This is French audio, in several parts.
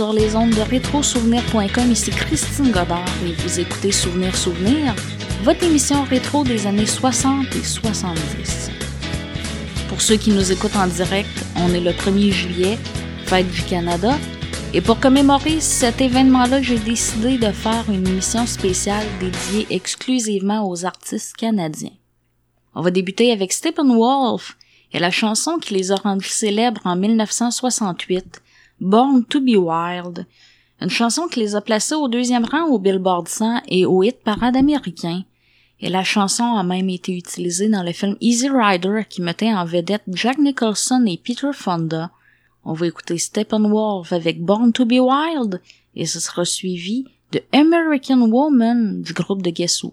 sur les ondes de rétrosouvenir.com. Ici Christine Godard et vous écoutez Souvenir Souvenir, votre émission rétro des années 60 et 70. Pour ceux qui nous écoutent en direct, on est le 1er juillet, fête du Canada. Et pour commémorer cet événement-là, j'ai décidé de faire une émission spéciale dédiée exclusivement aux artistes canadiens. On va débuter avec Steppenwolf et la chanson qui les a rendus célèbres en 1968, Born to be Wild, une chanson qui les a placés au deuxième rang au Billboard 100 et au hit parade américain. Et la chanson a même été utilisée dans le film Easy Rider qui mettait en vedette Jack Nicholson et Peter Fonda. On va écouter Steppenwolf avec Born to be Wild et ce sera suivi de American Woman du groupe de Guess Who.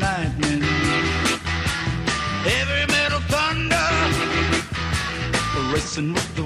lightning, heavy metal thunder, racing with the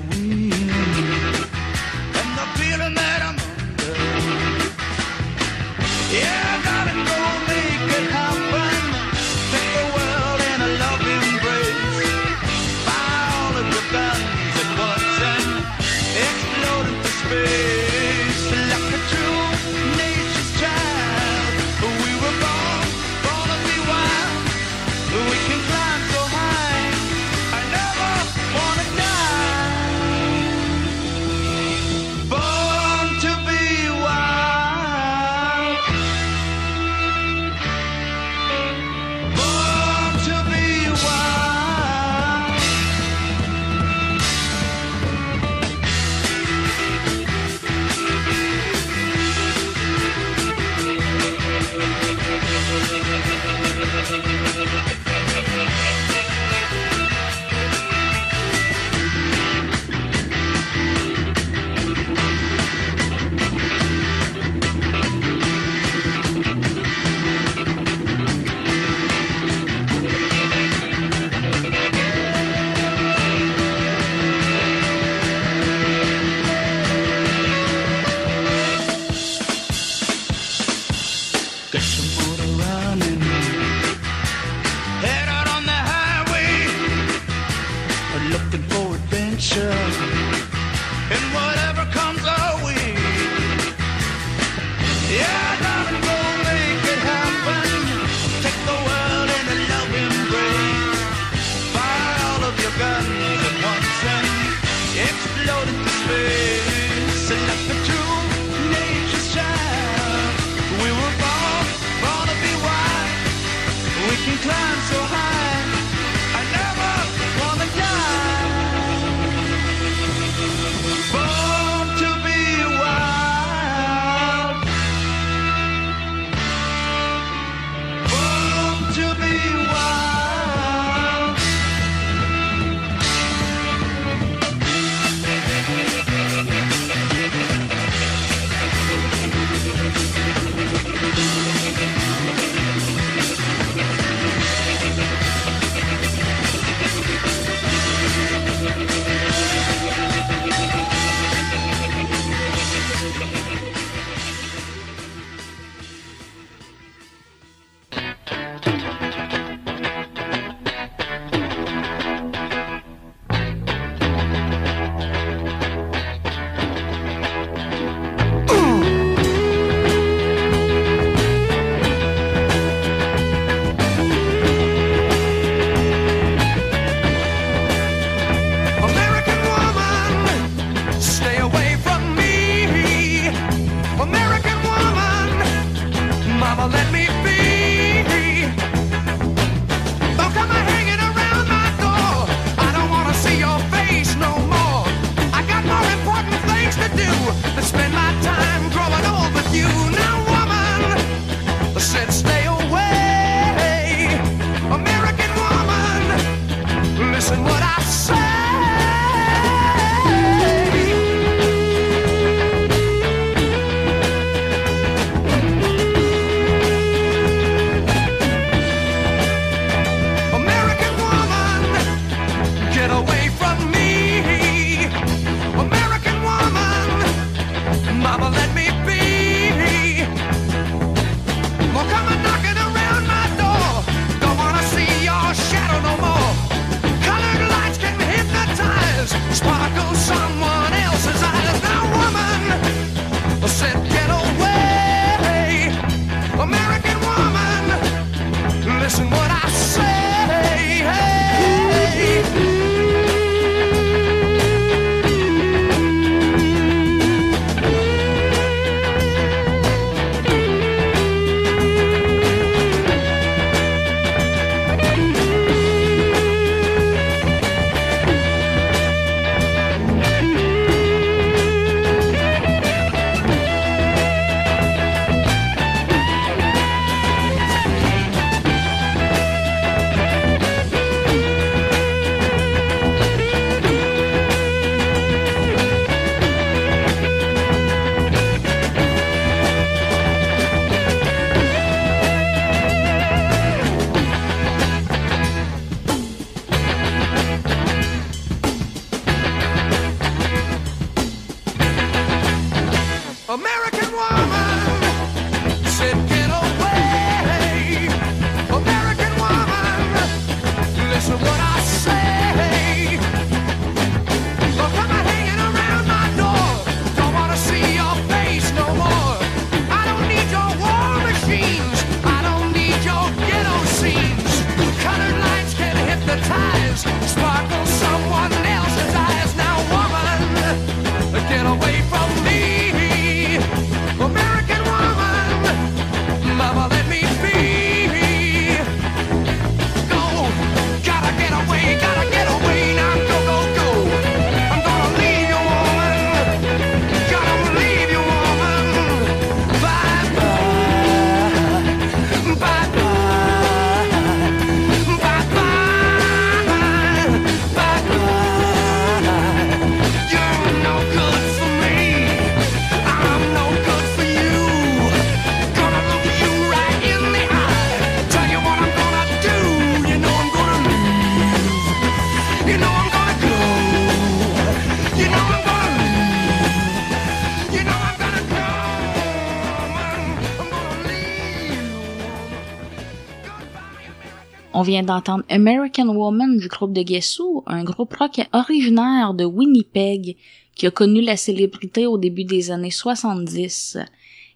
On vient d'entendre American Woman du groupe de Guessou, un groupe rock originaire de Winnipeg qui a connu la célébrité au début des années 70.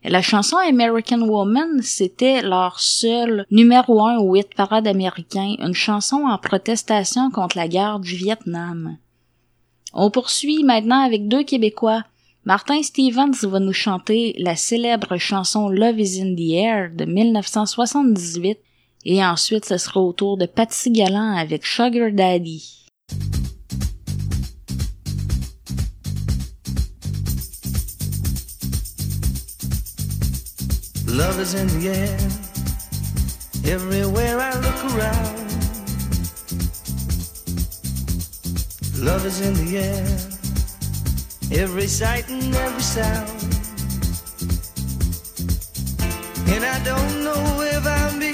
La chanson American Woman, c'était leur seul numéro un au hit parade américain, une chanson en protestation contre la guerre du Vietnam. On poursuit maintenant avec deux Québécois. Martin Stevens va nous chanter la célèbre chanson Love is in the Air de 1978 et ensuite ce sera au tour de Patsy Gallant avec Sugar Daddy. Love is in the air, everywhere I look around. Love is in the air, every sight and every sound. And I don't know if being foolish,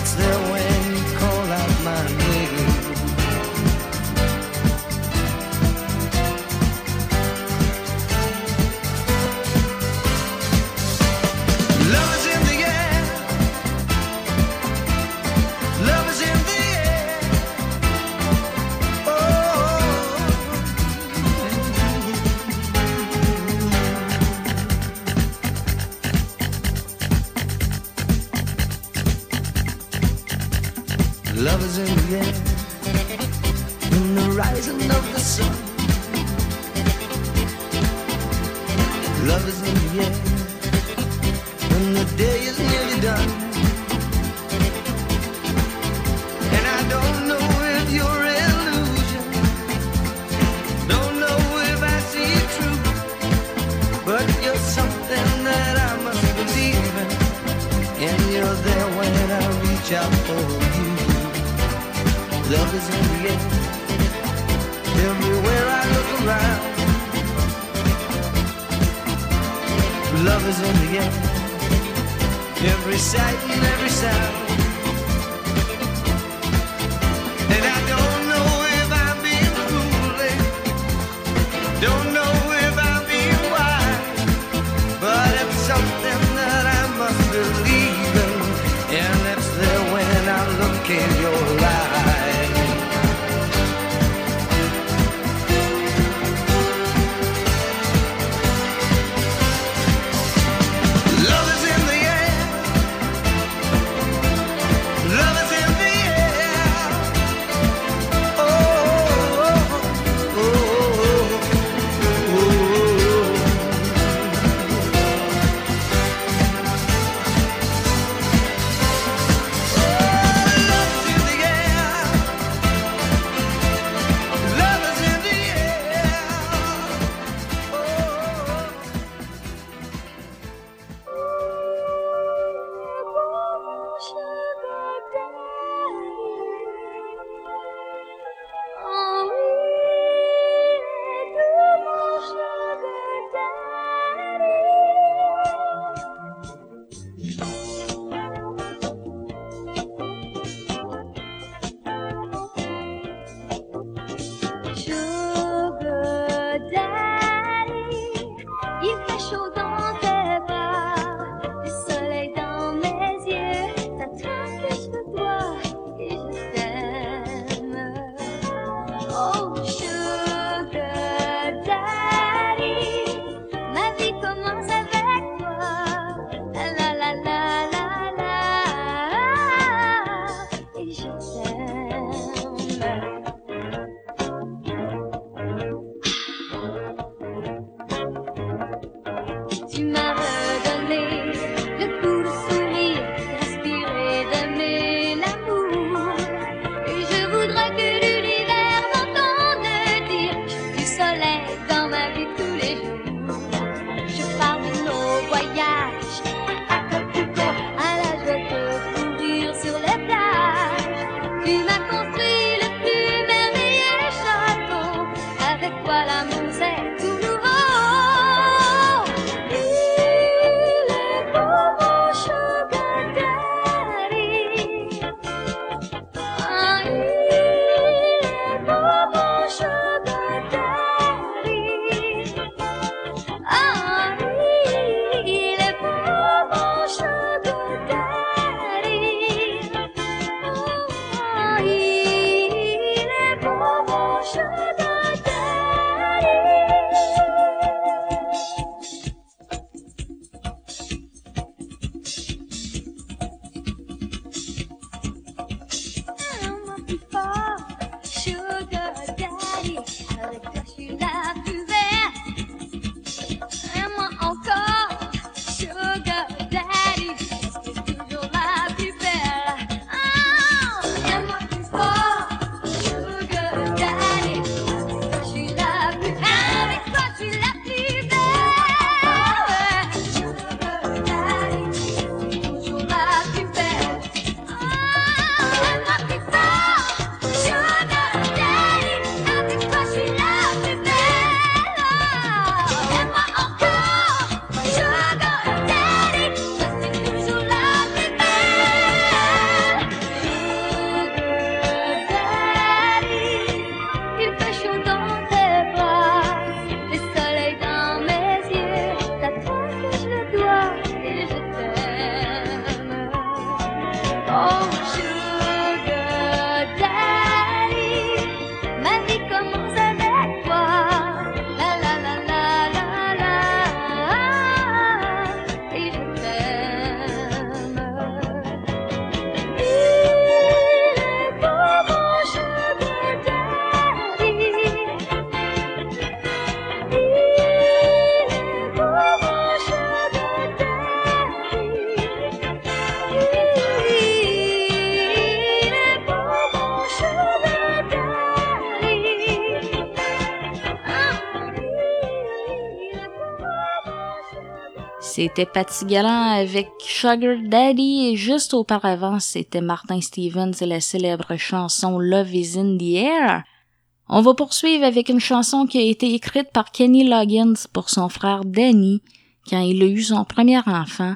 It's there when you call out my name. you. C'était Patty Gallant avec Sugar Daddy et juste auparavant, c'était Martin Stevens et la célèbre chanson Love is in the air. On va poursuivre avec une chanson qui a été écrite par Kenny Loggins pour son frère Danny quand il a eu son premier enfant.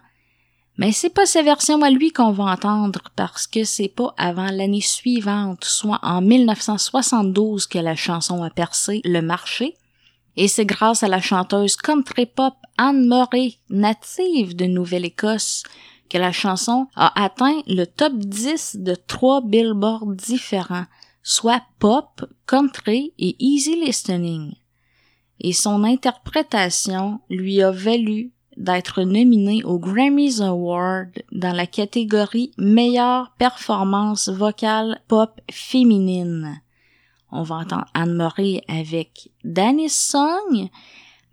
Mais c'est pas sa version à lui qu'on va entendre parce que c'est pas avant l'année suivante, soit en 1972 que la chanson a percé le marché. Et c'est grâce à la chanteuse country pop Anne Murray, native de Nouvelle-Écosse, que la chanson a atteint le top 10 de trois billboards différents, soit pop, country et easy listening. Et son interprétation lui a valu d'être nominé au Grammys Award dans la catégorie meilleure performance vocale pop féminine. On va entendre Anne-Marie avec Danny Song.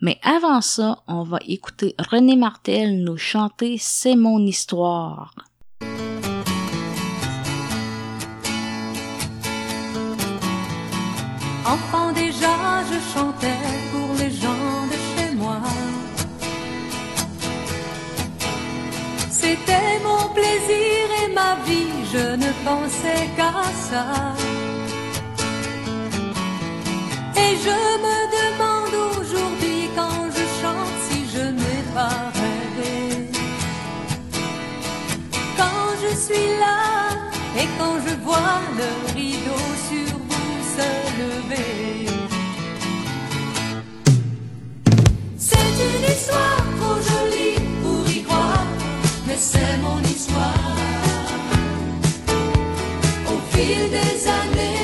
Mais avant ça, on va écouter René Martel nous chanter C'est mon histoire. Enfant déjà, je chantais pour les gens de chez moi. C'était mon plaisir et ma vie, je ne pensais qu'à ça. Et je me demande aujourd'hui suis là et quand je vois le rideau sur vous se lever. C'est une histoire trop jolie pour y croire, mais c'est mon histoire. Au fil des années,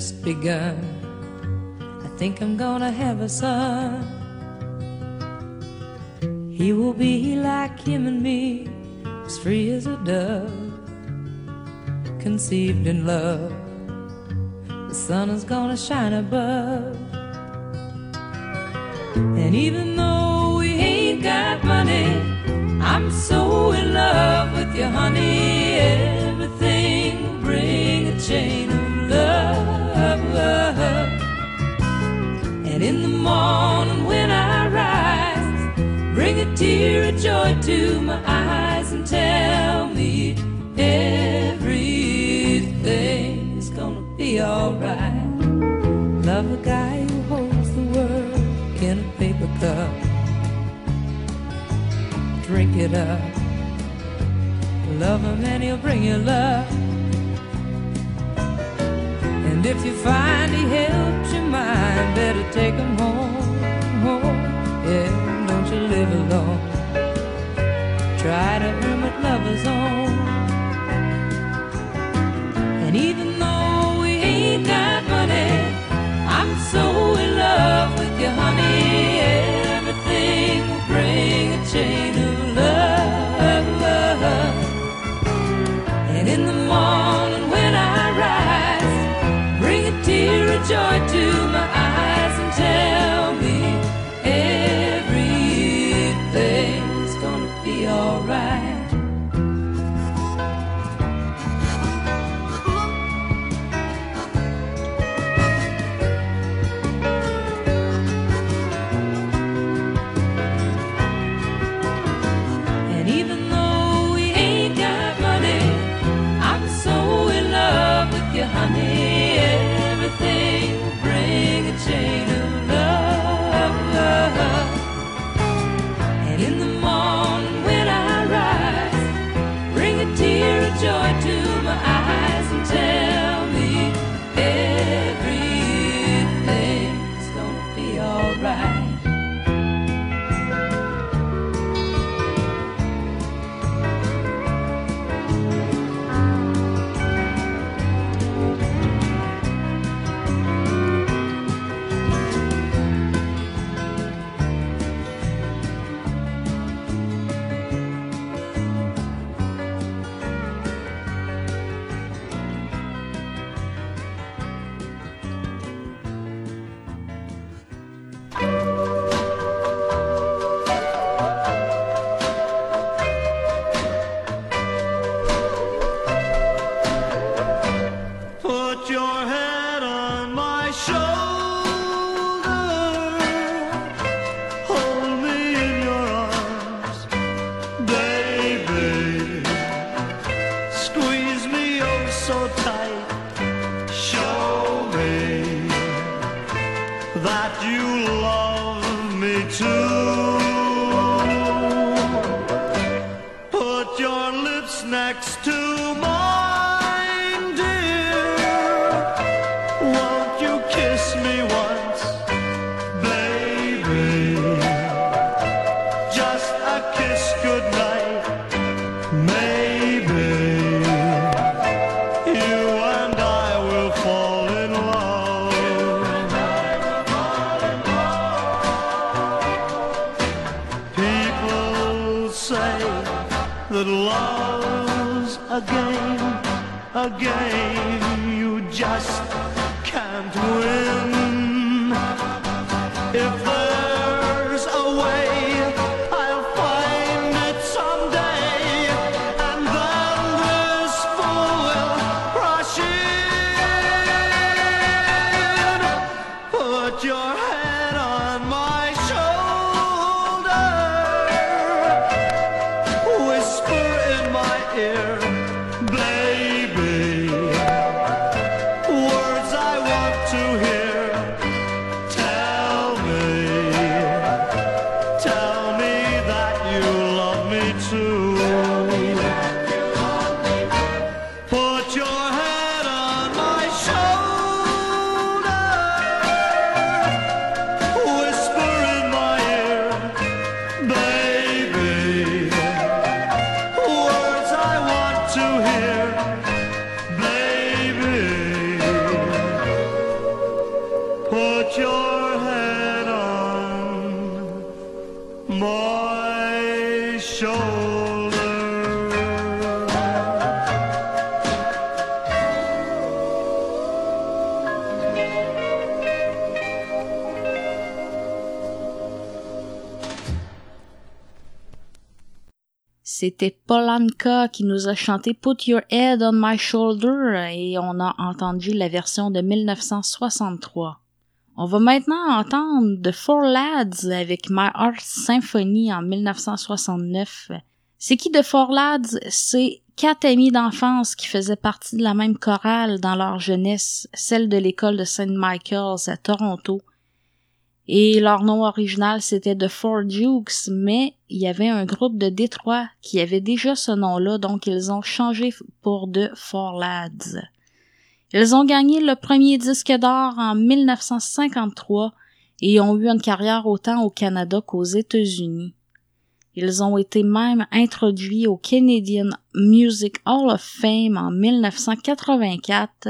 just begun. I think I'm gonna have a son. He will be like him and me, as free as a dove, conceived in love. The sun is gonna shine above, and even into my eyes and tell me everything's gonna be alright. Love a guy who holds the world in a paper cup. Drink it up. Love him and he'll bring you love. And if you find he helped your mind, better take him home, home. Yeah, don't you live alone. Ride a hermit lover's own. C'était Polanka qui nous a chanté Put Your Head on My Shoulder et on a entendu la version de 1963. On va maintenant entendre The Four Lads avec My Heart Symphony en 1969. C'est qui The Four Lads? C'est quatre amis d'enfance qui faisaient partie de la même chorale dans leur jeunesse, celle de l'école de St. Michael's à Toronto. Et leur nom original c'était The Four Dukes, mais il y avait un groupe de Détroit qui avait déjà ce nom-là, donc ils ont changé pour The Four Lads. Ils ont gagné le premier disque d'or en 1953 et ont eu une carrière autant au Canada qu'aux États-Unis. Ils ont été même introduits au Canadian Music Hall of Fame en 1984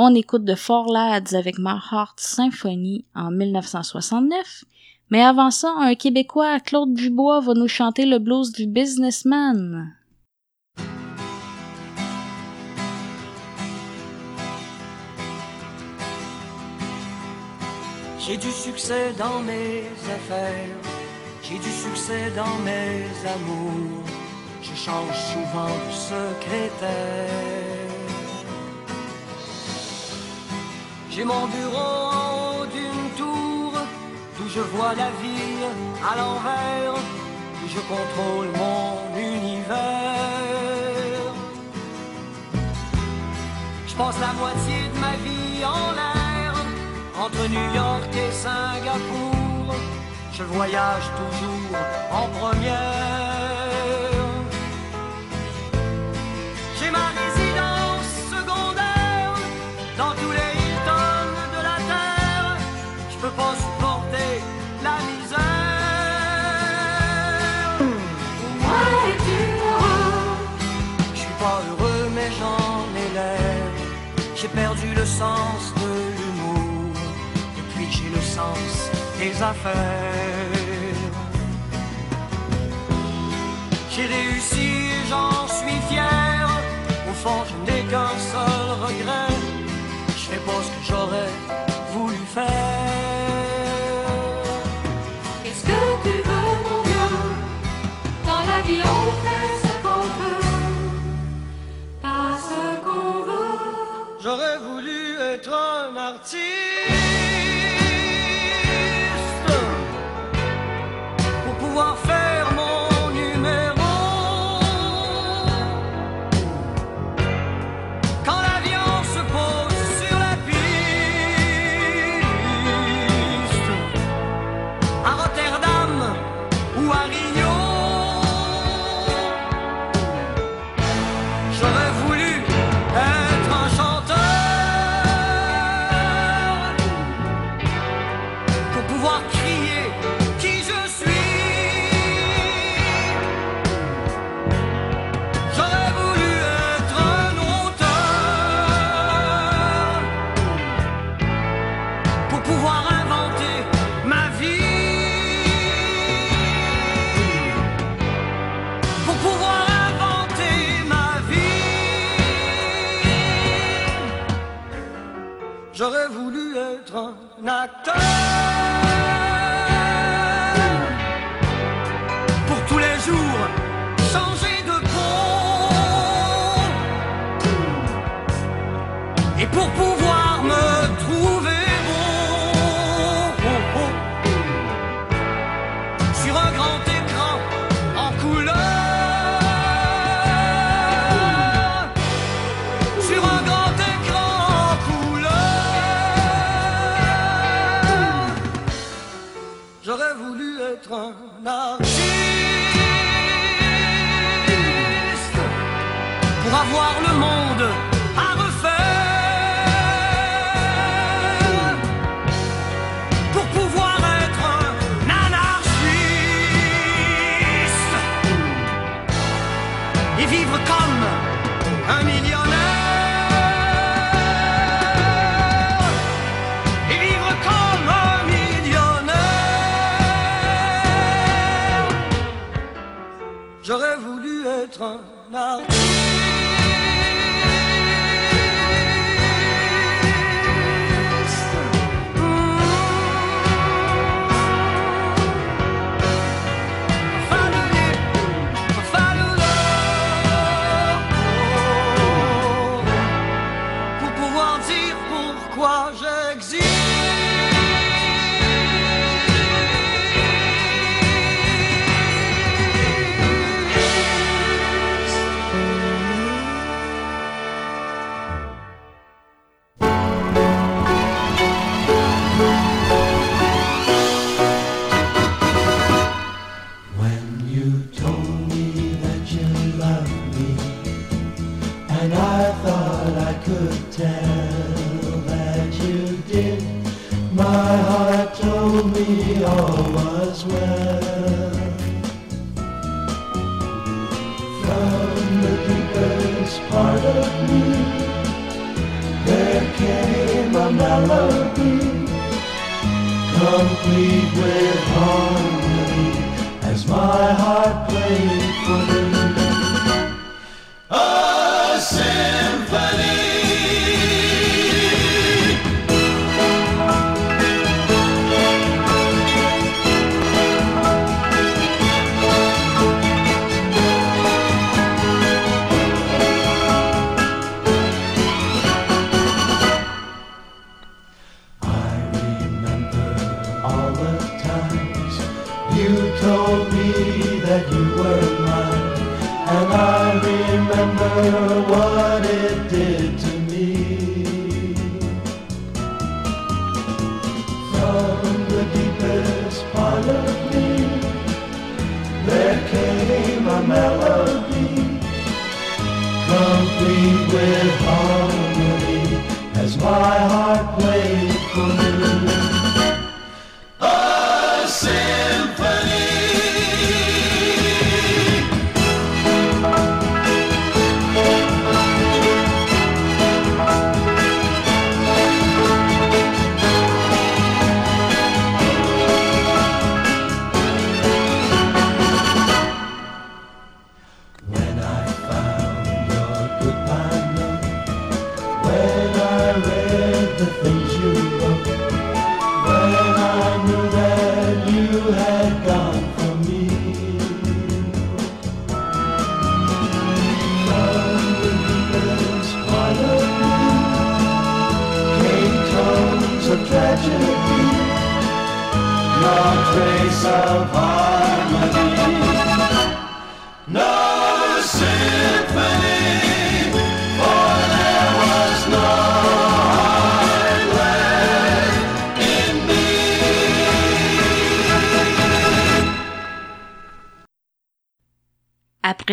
on écoute de Four Lads avec My Heart Symphony en 1969. Mais avant ça, un Québécois, Claude Dubois, va nous chanter le blues du businessman. J'ai du succès dans mes affaires, j'ai du succès dans mes amours. Je change souvent de secrétaire. J'ai mon bureau en haut d'une tour, d'où je vois la ville à l'envers, où je contrôle mon univers. Je passe la moitié de ma vie en l'air, entre New York et Singapour. Je voyage toujours en première. Sens de l'humour. Depuis j'ai le sens des affaires. J'ai réussi un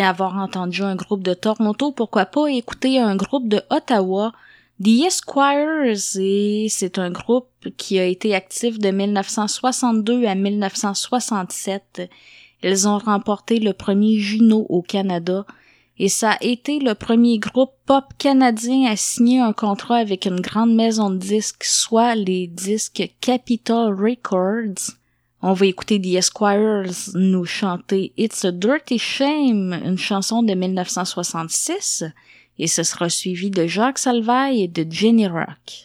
avoir entendu un groupe de Toronto, pourquoi pas écouter un groupe de Ottawa, The Esquires, et c'est un groupe qui a été actif de 1962 à 1967. Ils ont remporté le premier Juno au Canada et ça a été le premier groupe pop canadien à signer un contrat avec une grande maison de disques, soit les disques Capitol Records. On va écouter The Esquires nous chanter It's a Dirty Shame, une chanson de 1966, et ce sera suivi de Jacques Salvaille et de Jenny Rock.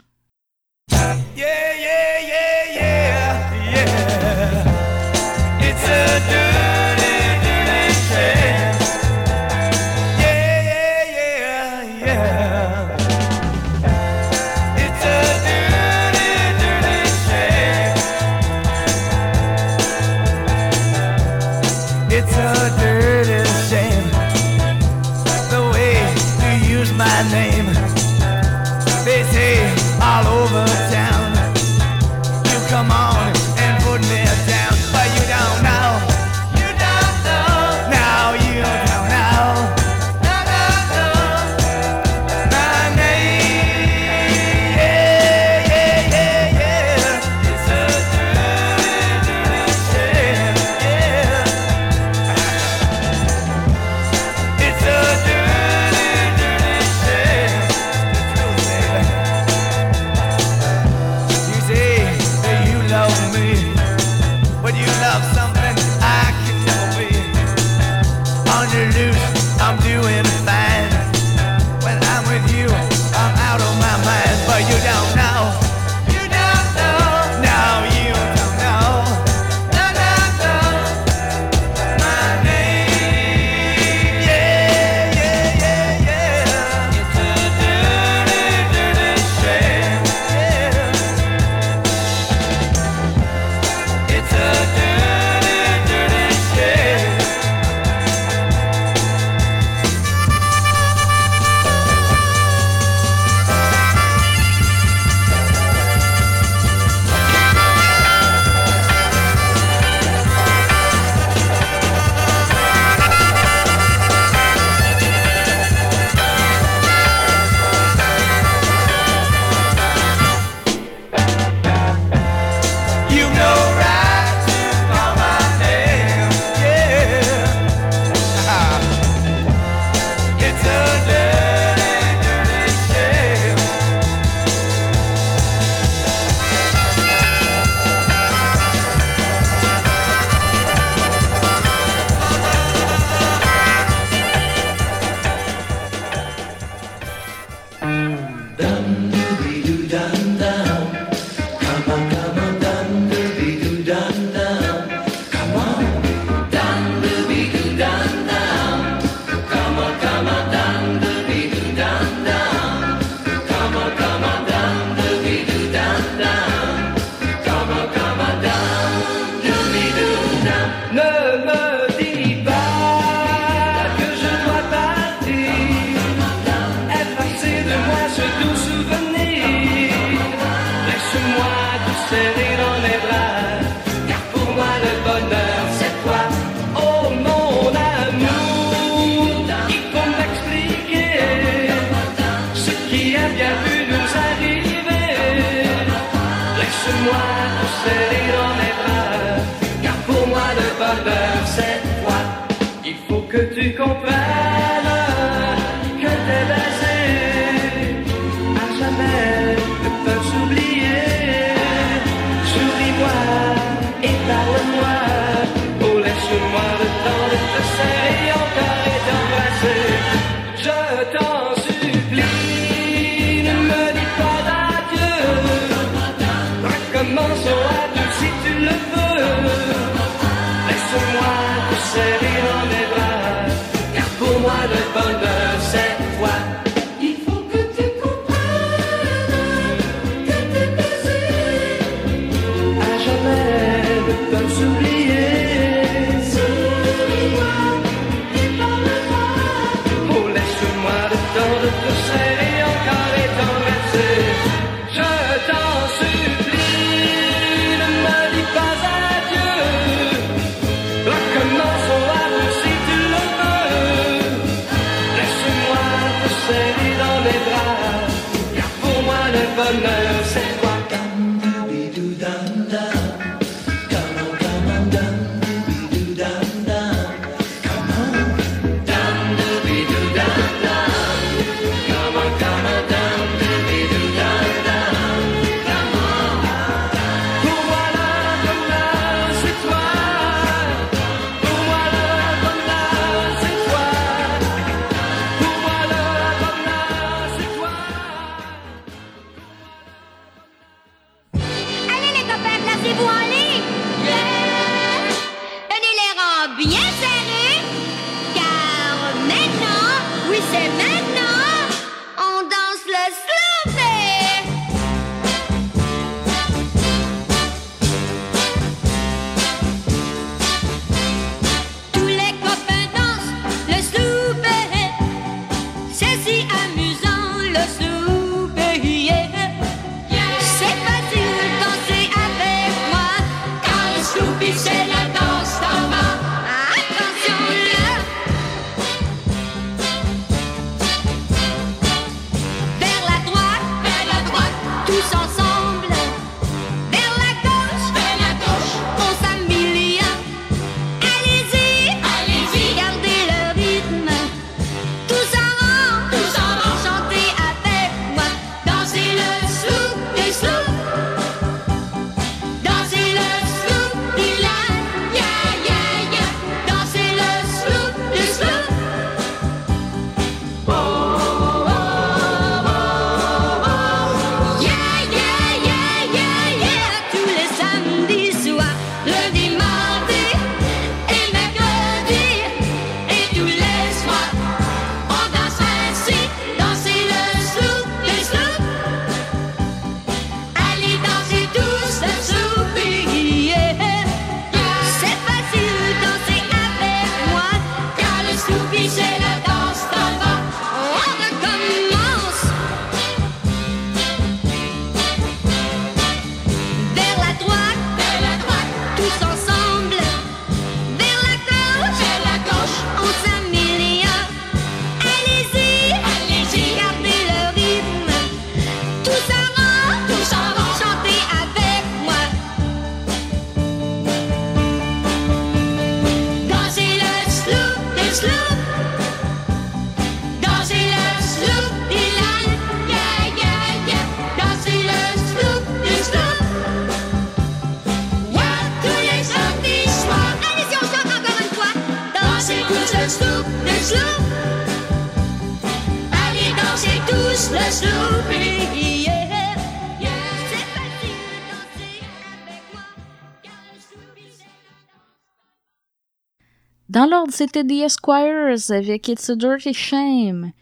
C'était The Esquires avec It's a Dirty Shame.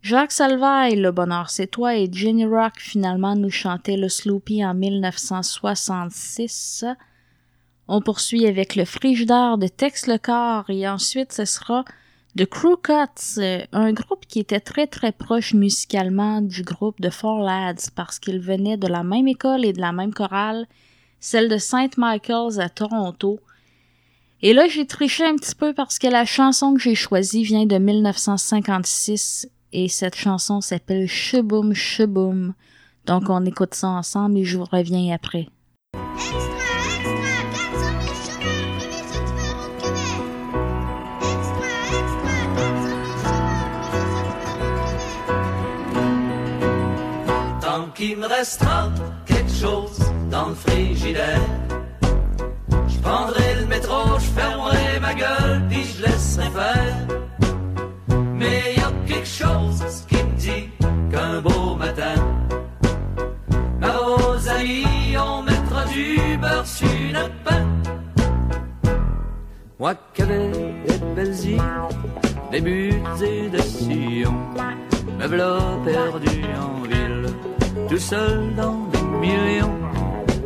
Jacques Salvaille, Le Bonheur c'est toi et Jenny Rock finalement nous chantaient le Sloopy en 1966. On poursuit avec le Frigidaire de Tex le Corps et ensuite ce sera The Crew Cuts, un groupe qui était très très proche musicalement du groupe de Four Lads parce qu'ils venaient de la même école et de la même chorale, celle de St. Michael's à Toronto. Et là, j'ai triché un petit peu parce que la chanson que j'ai choisie vient de 1956 et cette chanson s'appelle Cheboum Cheboum. Donc on écoute ça ensemble et je vous reviens après. Extra, extra, 400 000 chômeurs privés se tueront au Québec. Extra, extra, 400 000 chômeurs privés se tueront au Québec. Tant qu'il me restera quelque chose dans le frigidaire, prendrai le métro, je fermerai ma gueule, puis je laisserai faire. Mais y a quelque chose qui me dit qu'un beau matin, ma Rosalie, on mettra du beurre sur notre pain. Moi qui avais des belles îles, des buts et des sillons, me v'là perdu en ville, tout seul dans des millions.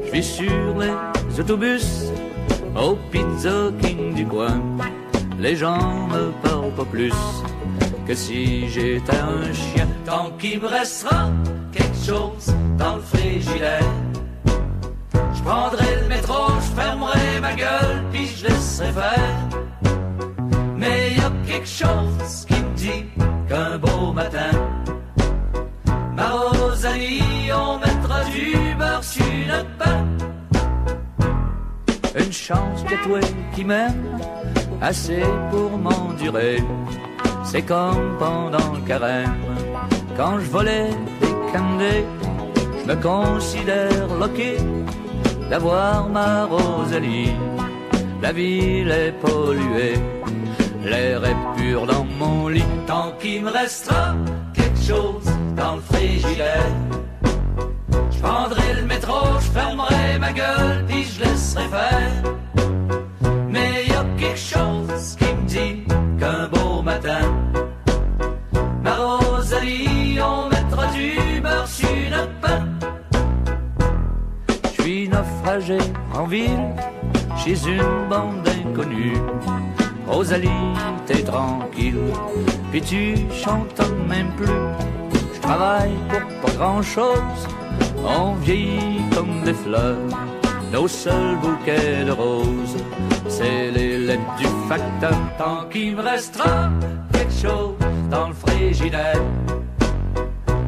Je vis sur les autobus, au Pizza King du coin. Les gens me parlent pas plus que si j'étais un chien. Tant qu'il me restera quelque chose dans le frigidaire. Je prendrai le métro, je fermerai ma gueule, puis je laisserai faire. Mais y a quelque chose qui me dit qu'un beau matin, ma Rosalie, on mettra une pas. Une chance que toi qui m'aimes assez pour m'endurer. C'est comme pendant le carême, quand je volais des candés, je me considère loqué d'avoir ma Rosalie. La ville est polluée, l'air est pur dans mon lit. Tant qu'il me restera quelque chose dans le frigidaire, prendrai le métro, je fermerai ma gueule, puis je laisserai faire. Mais y a quelque chose qui me dit qu'un beau matin, ma Rosalie, on mettra du beurre sur le pain. Je suis naufragé en ville, chez une bande d'inconnus. Rosalie, t'es tranquille, puis tu chantonnes même plus. Je travaille pour pas grand chose, on vieillit comme des fleurs. Nos seuls bouquets de roses, c'est les lettres du facteur. Tant qu'il me restera quelque chose dans le frigidaire.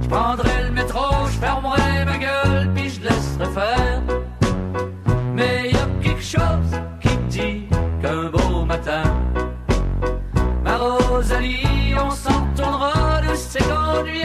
Je prendrai le métro, je fermerai ma gueule, puis je laisserai faire. Mais y a quelque chose qui dit qu'un beau matin, ma Rosalie, on s'en tournera de ses conduits.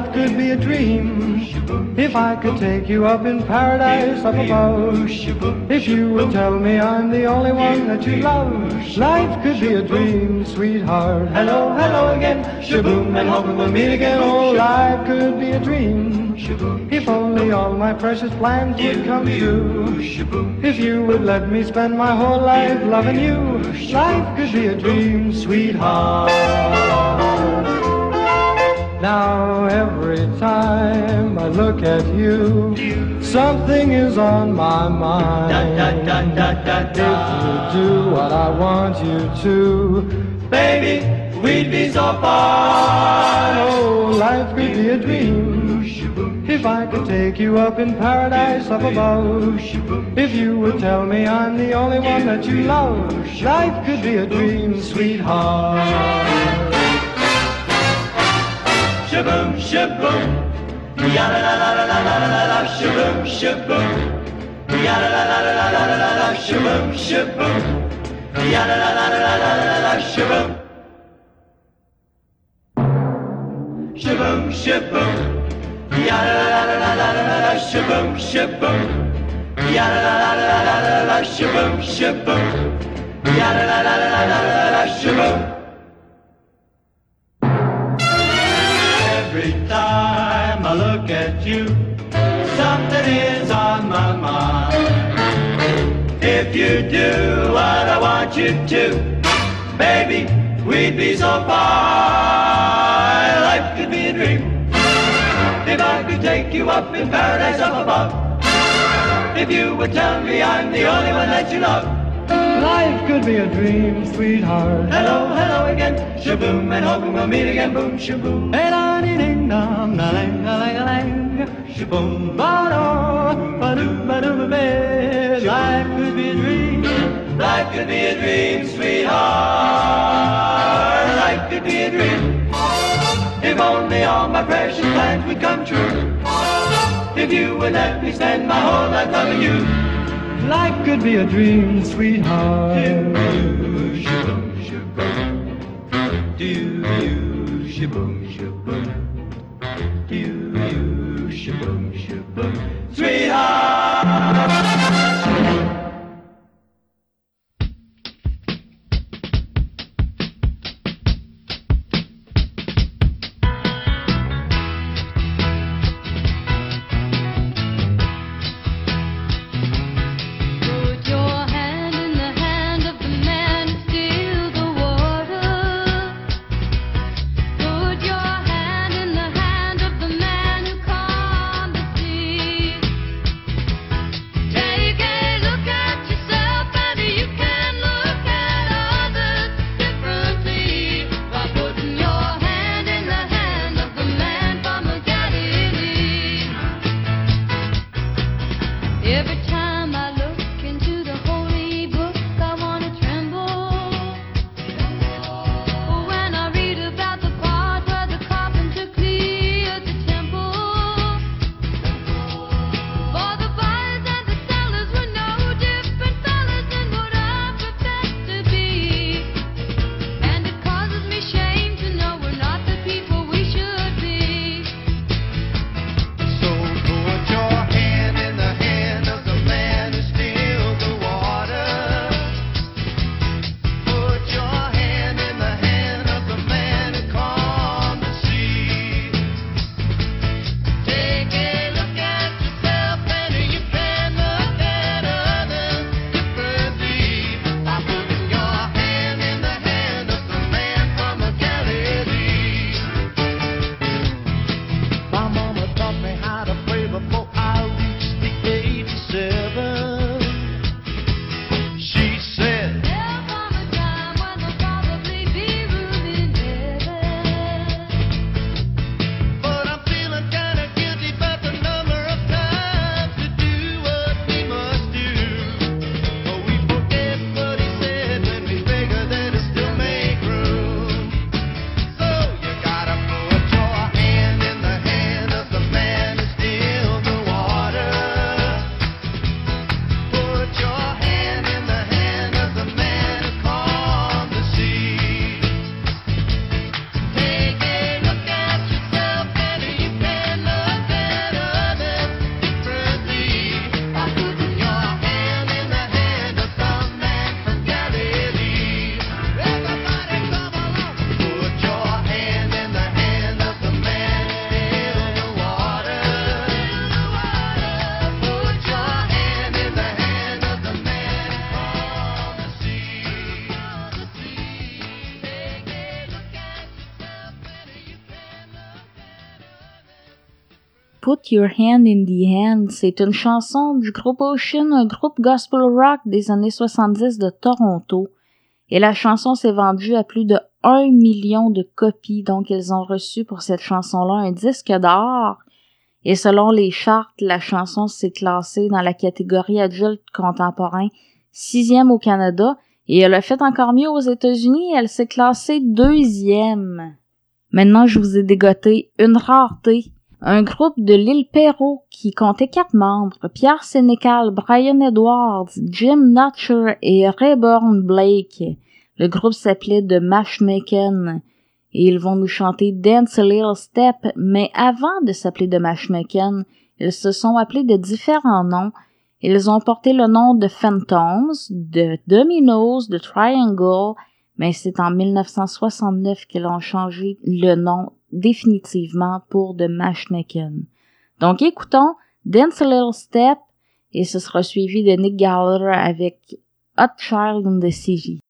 Life could be a dream if I could take you up in paradise up above. If you would tell me I'm the only one that you love, life could be a dream, sweetheart. Hello, hello again, shaboom, and hoping we'll meet again. Oh, life could be a dream if only all my precious plans would come true. If you would let me spend my whole life loving you, life could be a dream, sweetheart. Now every time I look at you, something is on my mind. If you do what I want you to, baby, we'd be so fine. Oh, life could be a dream. If I could take you up in paradise up above, if you would tell me I'm the only one that you love, life could be a dream, sweetheart. Shaboom, shaboom, ya la la la la la la la shaboom, shaboom, ya la la la la la la la la, shaboom, shaboom, ya la la la la la la la shaboom. Shaboom, shaboom, ya la la la la la la la shaboom, shaboom, ya la la la la la la la shaboom, shaboom, ya la la la la la la la la, shaboom. Every time I look at you, something is on my mind. If you do what I want you to, baby, we'd be so fine. Life could be a dream if I could take you up in paradise up above. If you would tell me I'm the only one that you love. Life could be a dream, sweetheart. Hello, hello again. Shaboom, and hoping we'll meet again. Boom, shaboom. Hey, da dee ding dong, da lang, da lang, da lang. Shaboom, ba do, ba do, ba do, ba ba. Life could be a dream. Life could be a dream, sweetheart. Life could be a dream. If only all my precious plans would come true. If you would let me spend my whole life loving you. Life could be a dream, sweetheart. Shoo, shaboom, shaboom. Do you, shaboom, shaboom. Do you, shaboom, shaboom. Sweetheart! Your Hand in the Hand. C'est une chanson du groupe Ocean, un groupe gospel rock des années 70 de Toronto. Et la chanson s'est vendue à plus de 1 million de copies, donc ils ont reçu pour cette chanson-là un disque d'or. Et selon les chartes, la chanson s'est classée dans la catégorie adulte contemporain, sixième au Canada, et elle a fait encore mieux aux États-Unis, elle s'est classée deuxième. Maintenant, je vous ai dégoté une rareté un groupe de l'île Perrault qui comptait quatre membres, Pierre Sénécal, Brian Edwards, Jim Notcher et Rayburn Blake. Le groupe s'appelait The Mashmaken et ils vont nous chanter Dance a Little Step, mais avant de s'appeler The Mashmaken, ils se sont appelés de différents noms. Ils ont porté le nom de Phantoms, de Dominoes, de Triangle mais c'est en 1969 qu'ils ont changé le nom définitivement pour The Mashnaken. Donc écoutons Dance a Little Step et ce sera suivi de Nick Gallagher avec Hot Child in the City.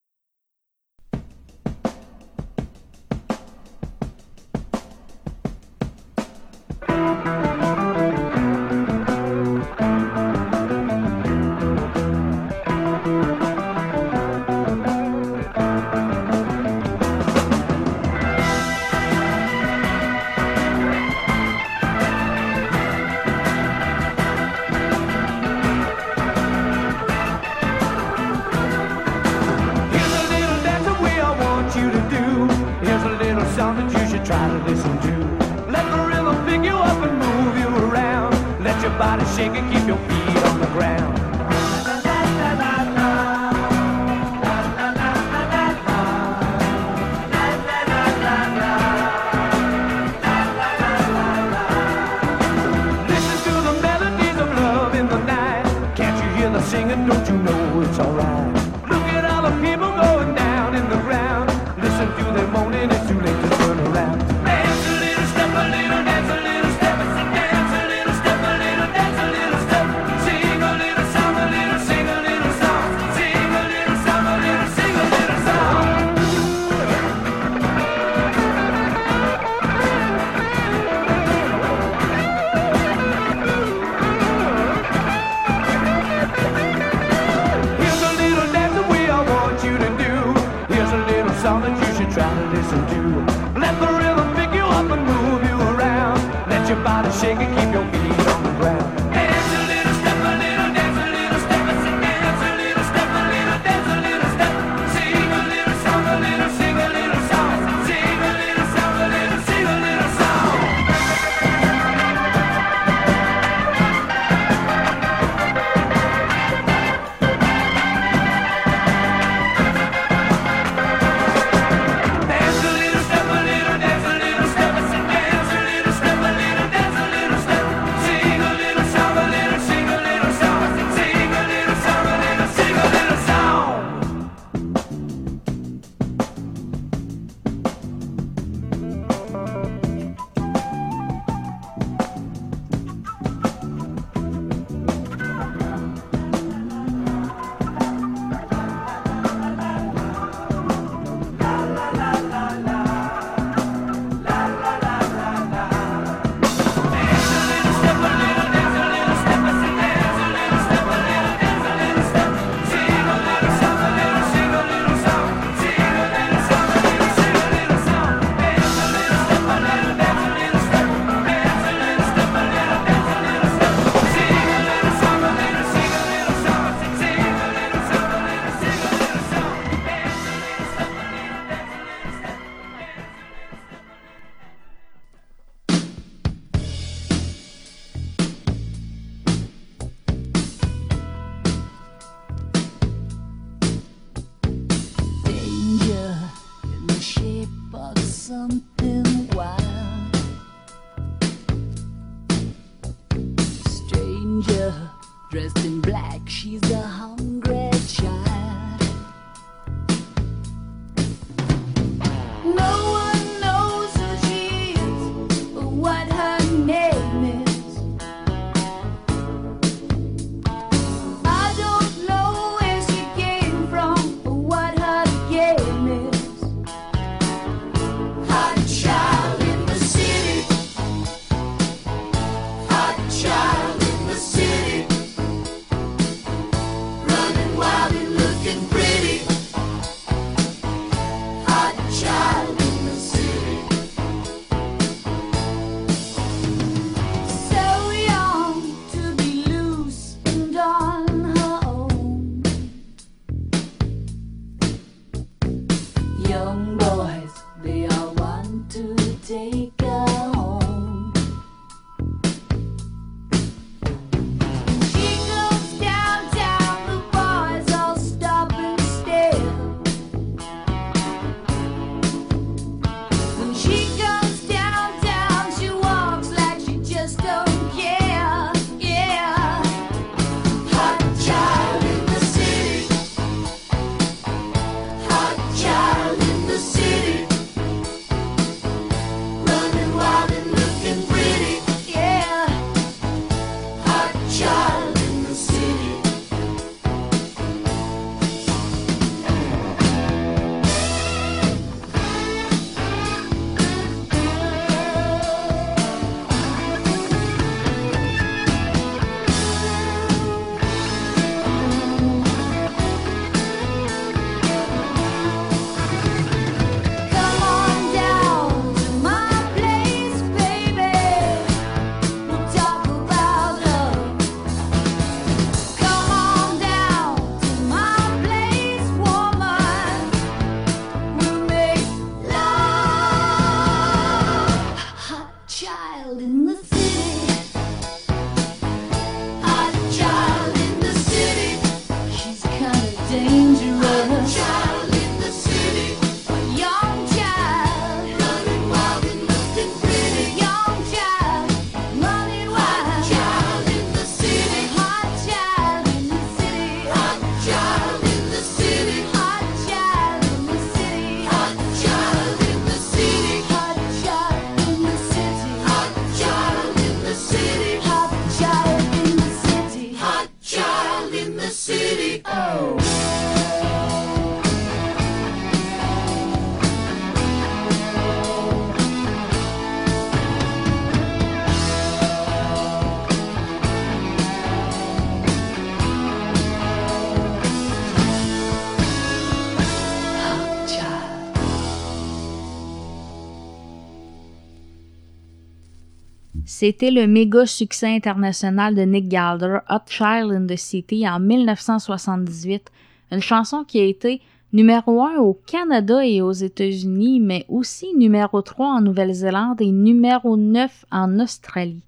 C'était le méga succès international de Nick Galder, Hot Child in the City, en 1978, une chanson qui a été numéro 1 au Canada et aux États-Unis, mais aussi numéro 3 en Nouvelle-Zélande et numéro 9 en Australie.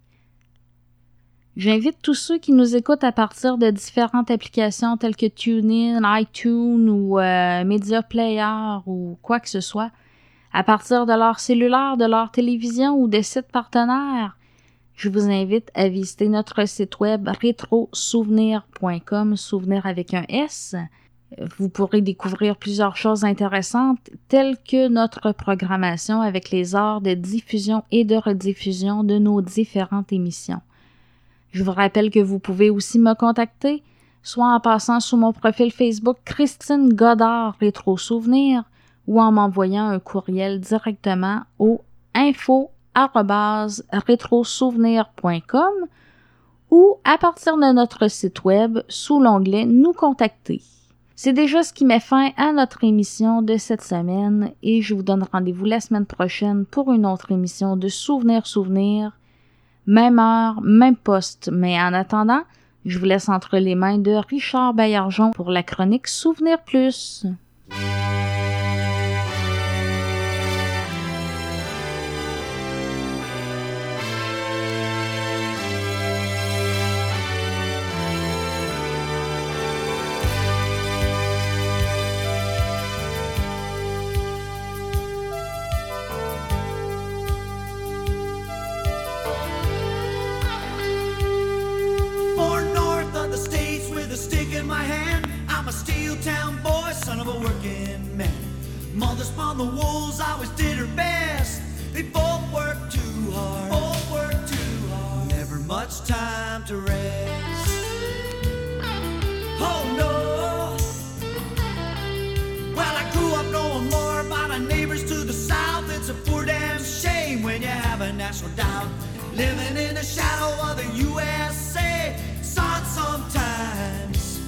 J'invite tous ceux qui nous écoutent à partir de différentes applications telles que TuneIn, iTunes ou euh, Media Player ou quoi que ce soit, à partir de leur cellulaire, de leur télévision ou des sites partenaires. Je vous invite à visiter notre site web rétrosouvenir.com, souvenir avec un S. Vous pourrez découvrir plusieurs choses intéressantes telles que notre programmation avec les heures de diffusion et de rediffusion de nos différentes émissions. Je vous rappelle que vous pouvez aussi me contacter, soit en passant sur mon profil Facebook Christine Godard Rétro Souvenir ou en m'envoyant un courriel directement au info rétrosouvenir.com ou à partir de notre site web sous l'onglet Nous contacter. C'est déjà ce qui met fin à notre émission de cette semaine et je vous donne rendez-vous la semaine prochaine pour une autre émission de Souvenir Souvenir. Même heure, même poste, mais en attendant, je vous laisse entre les mains de Richard Baillargeon pour la chronique Souvenir Plus. A national doubt. Living in the shadow of the USA. It sometimes,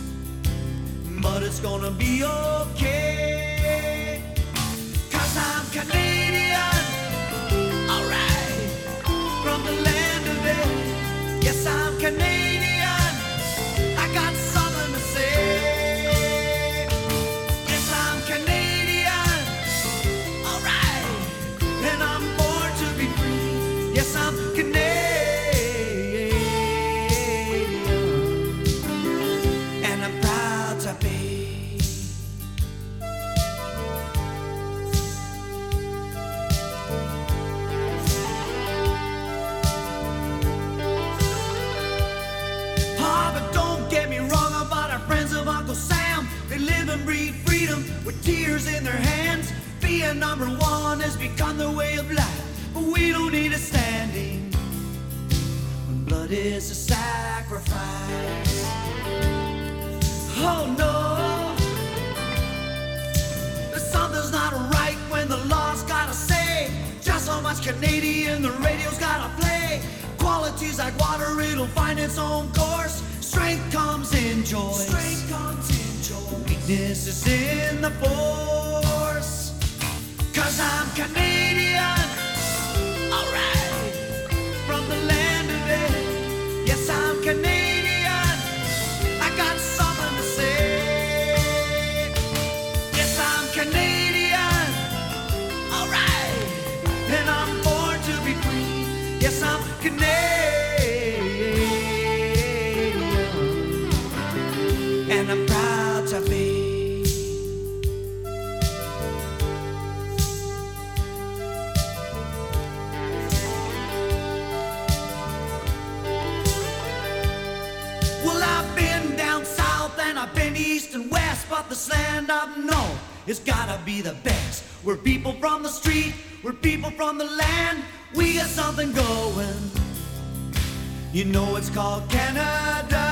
but it's gonna be okay. Cause I'm Canadian, alright, from the land of it. Yes, I'm Canadian. Breathe freedom with tears in their hands. Being number one has become their way of life, but we don't need a standing when blood is a sacrifice. Oh no, something's not right when the law's gotta say just how much Canadian the radio's gotta play. Qualities like water, it'll find its own course. Strength comes in joy. Strength comes in. Weakness is in the force. Cause I'm Canadian. This land I've known has gotta be the best. We're people from the street, we're people from the land, we got something going. You know it's called Canada.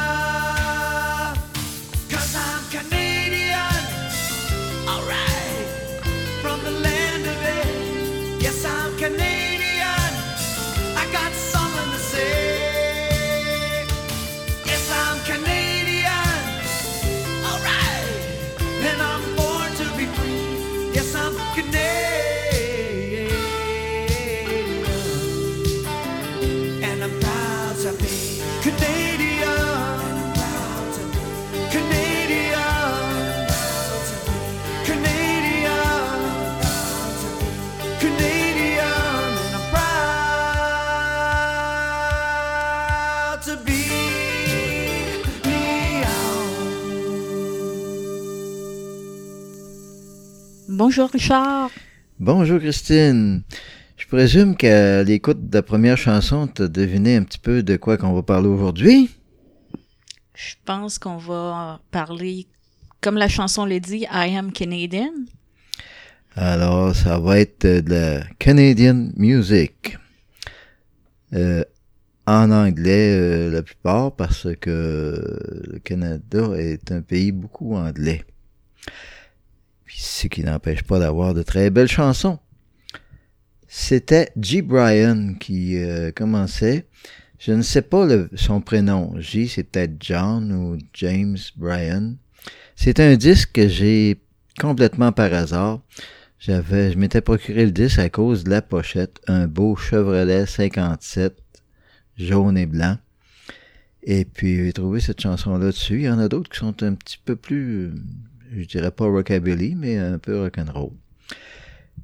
Cause I'm Canadian. Bonjour Richard. Bonjour Christine. Je présume qu'à l'écoute de la première chanson, tu as deviné un petit peu de quoi qu'on va parler aujourd'hui? Je pense qu'on va parler, comme la chanson le dit, I am Canadian. Alors, ça va être de la Canadian Music. Euh, en anglais, euh, la plupart, parce que le Canada est un pays beaucoup anglais. Ce qui n'empêche pas d'avoir de très belles chansons. C'était G. Bryan qui euh, commençait. Je ne sais pas son prénom. J, c'est peut-être John ou James Bryan. C'est un disque que j'ai complètement par hasard. J'avais, je m'étais procuré le disque à cause de la pochette, un beau Chevrolet 57 jaune et blanc. Et puis j'ai trouvé cette chanson-là dessus. Il y en a d'autres qui sont un petit peu plus, euh, je dirais pas rockabilly, mais un peu rock'n'roll.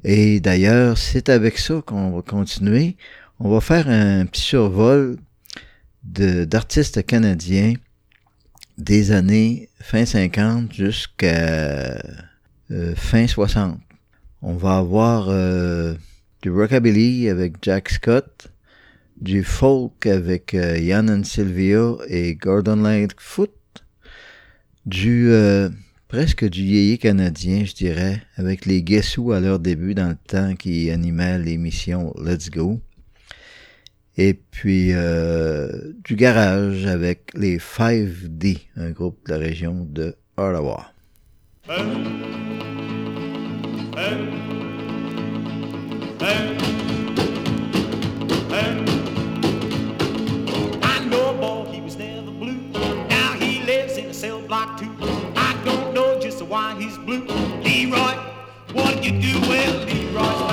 Et d'ailleurs, c'est avec ça qu'on va continuer. On va faire un petit survol d'artistes canadiens des années fin 50 jusqu'à euh, fin 60. On va avoir euh, du rockabilly avec Jack Scott, du folk avec euh, Yann and Sylvia et Gordon Lightfoot, du presque du yéyé canadien, je dirais, avec les Guessous à leur début dans le temps qui animaient l'émission Let's Go. Et puis euh, du garage avec les 5D, un groupe de la région de Ottawa. Blue. Leroy, what you do? Well, Leroy's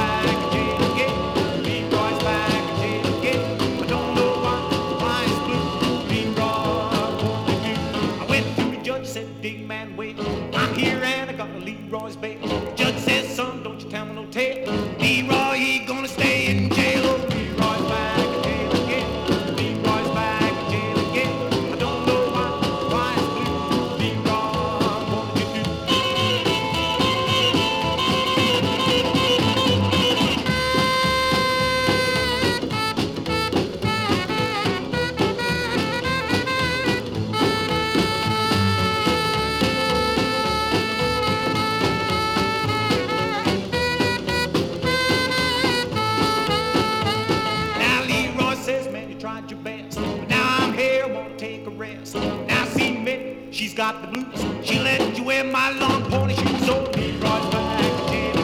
got the blues. She let you wear my long pony shoes. So Leroy's back again.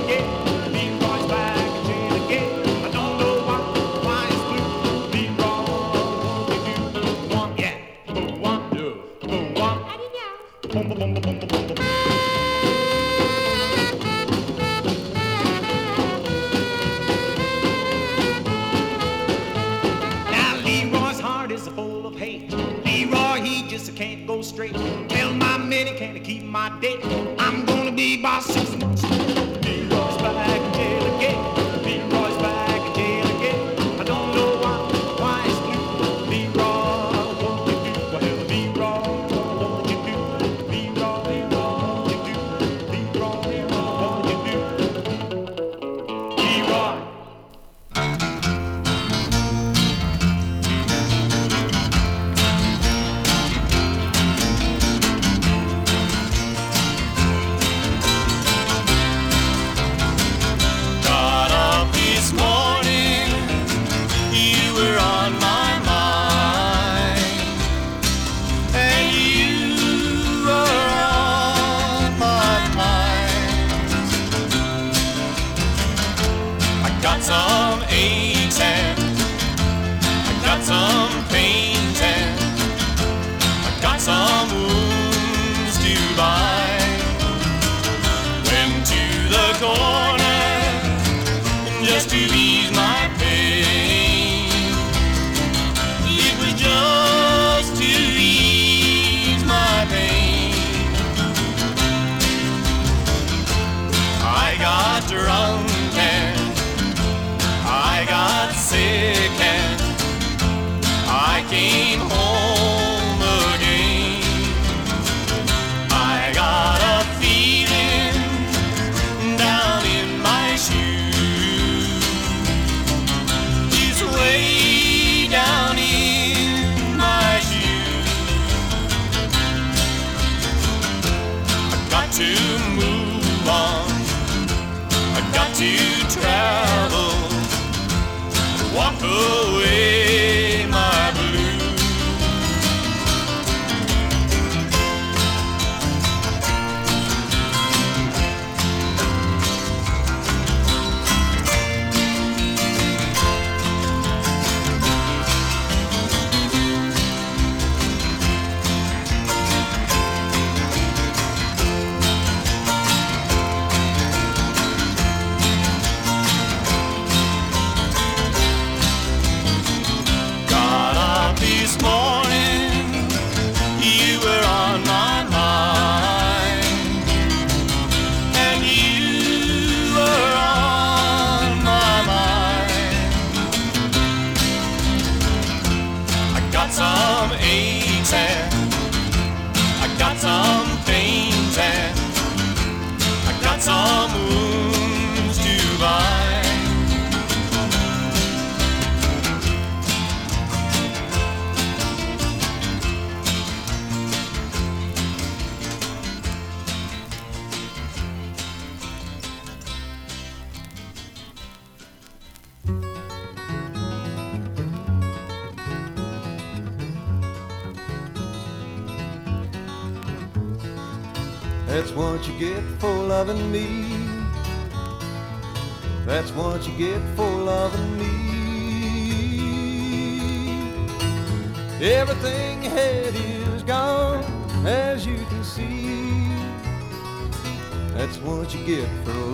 Leroy's back again. I don't know why, why what do? Yeah, boom, boom, boom, boom, boom. Now Leroy's heart is full of hate. Leroy, he just can't go straight. Minnie, can I keep my date? I'm gonna be by six months.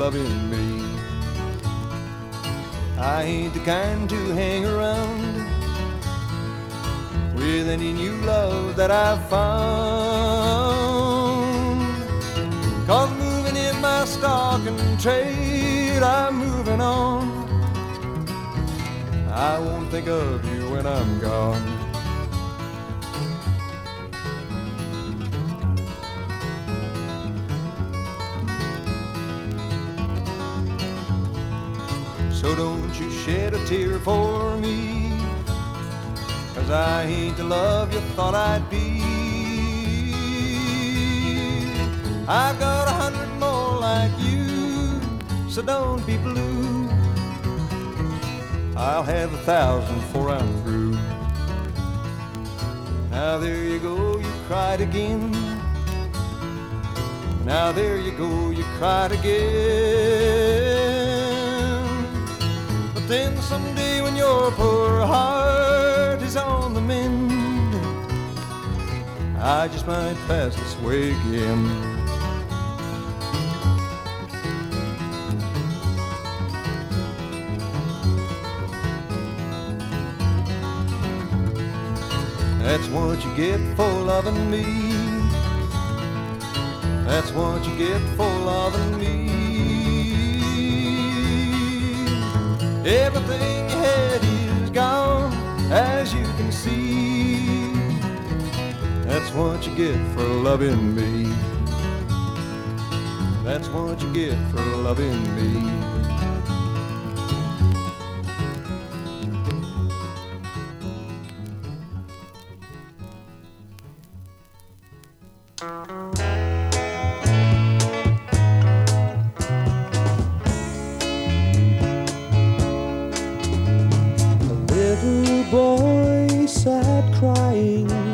Loving me. I ain't the kind to hang around with any new love that I've found. Cause moving in my stock and trade, I'm moving on. I won't think of you when I'm gone. Tear for me. Cause I ain't the love you thought I'd be. I've got a hundred more like you, so don't be blue. I'll have a thousand before I'm through. Now there you go, you cried again. Now there you go, you cried again. Then someday when your poor heart is on the mend, I just might pass this way again. That's what you get for loving me. That's what you get for loving me. Everything you had is gone, as you can see. That's what you get for loving me. That's what you get for loving me. caem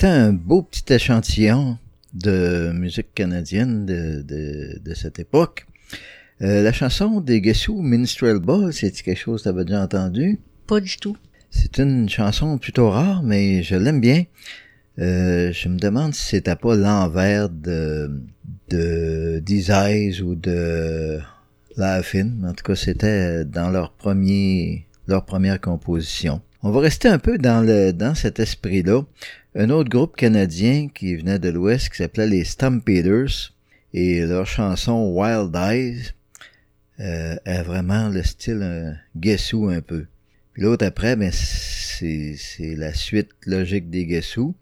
C'était un beau petit échantillon de musique canadienne de, de, de cette époque. Euh, la chanson des Guessou, Minstrel Ball, c'est quelque chose que tu avais déjà entendu? Pas du tout. C'est une chanson plutôt rare, mais je l'aime bien. Euh, je me demande si c'était pas l'envers de, de These Eyes ou de Laughing. En tout cas, c'était dans leur premier, leur première composition. On va rester un peu dans le, dans cet esprit-là. Un autre groupe canadien qui venait de l'Ouest qui s'appelait les Stampeders et leur chanson Wild Eyes euh, est vraiment le style euh, Guessou un peu. L'autre après, ben, c'est, c'est la suite logique des Guessou.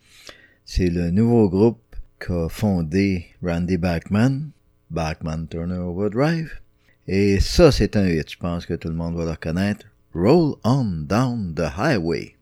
C'est le nouveau groupe qu'a fondé Randy Bachman, Bachman Turner Overdrive. Et ça, c'est un hit. Je pense que tout le monde va le reconnaître. Roll on down the highway.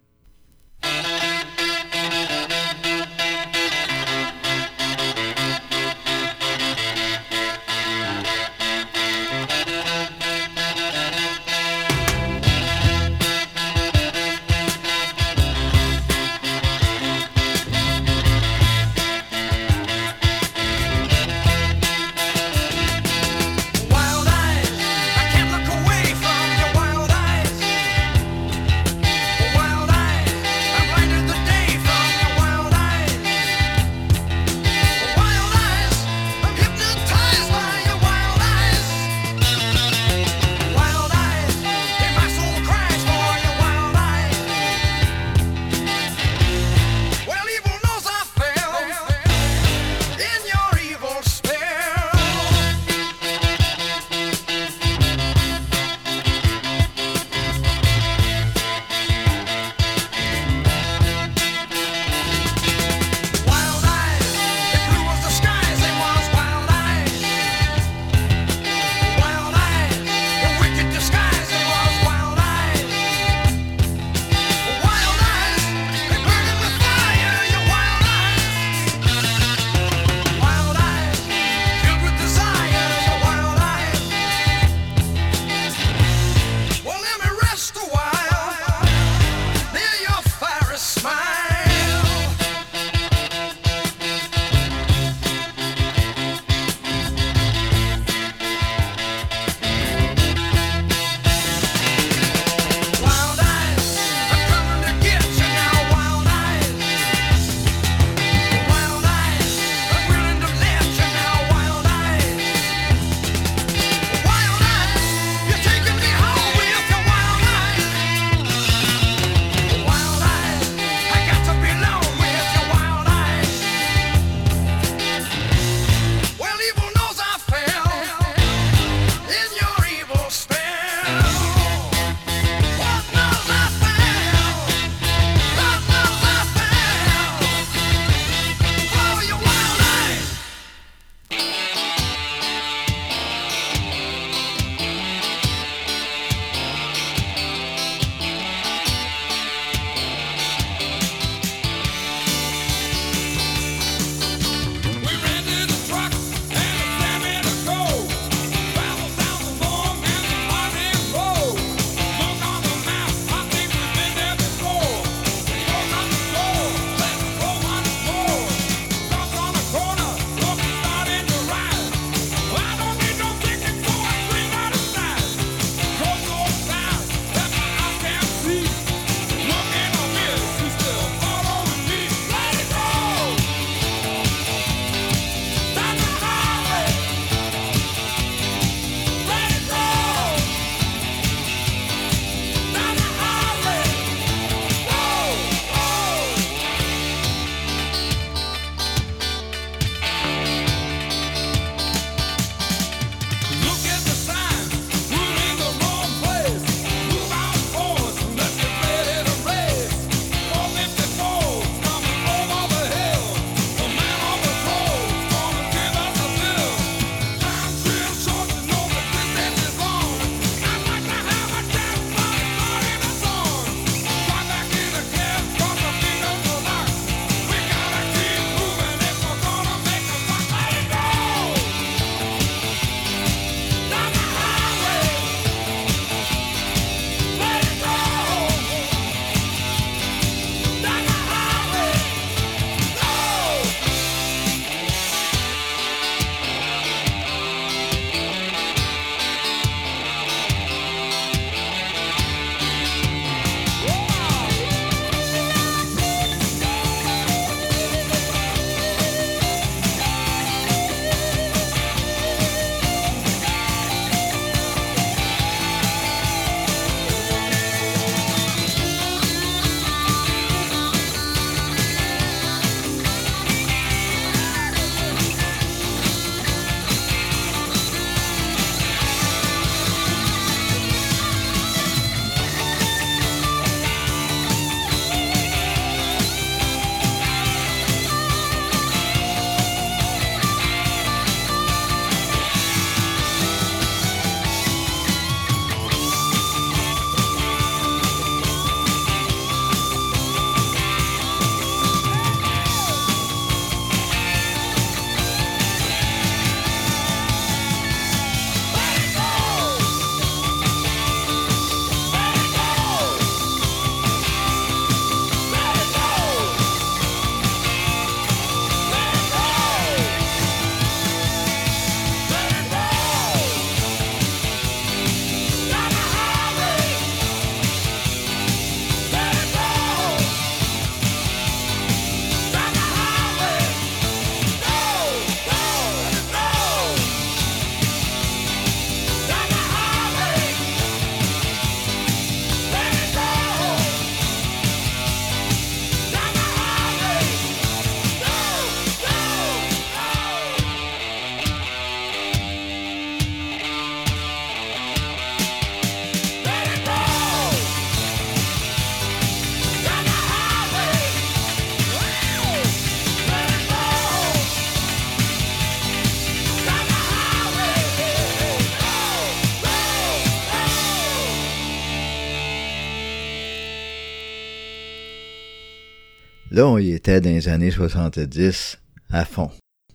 Là, on y était dans les années 70 à fond.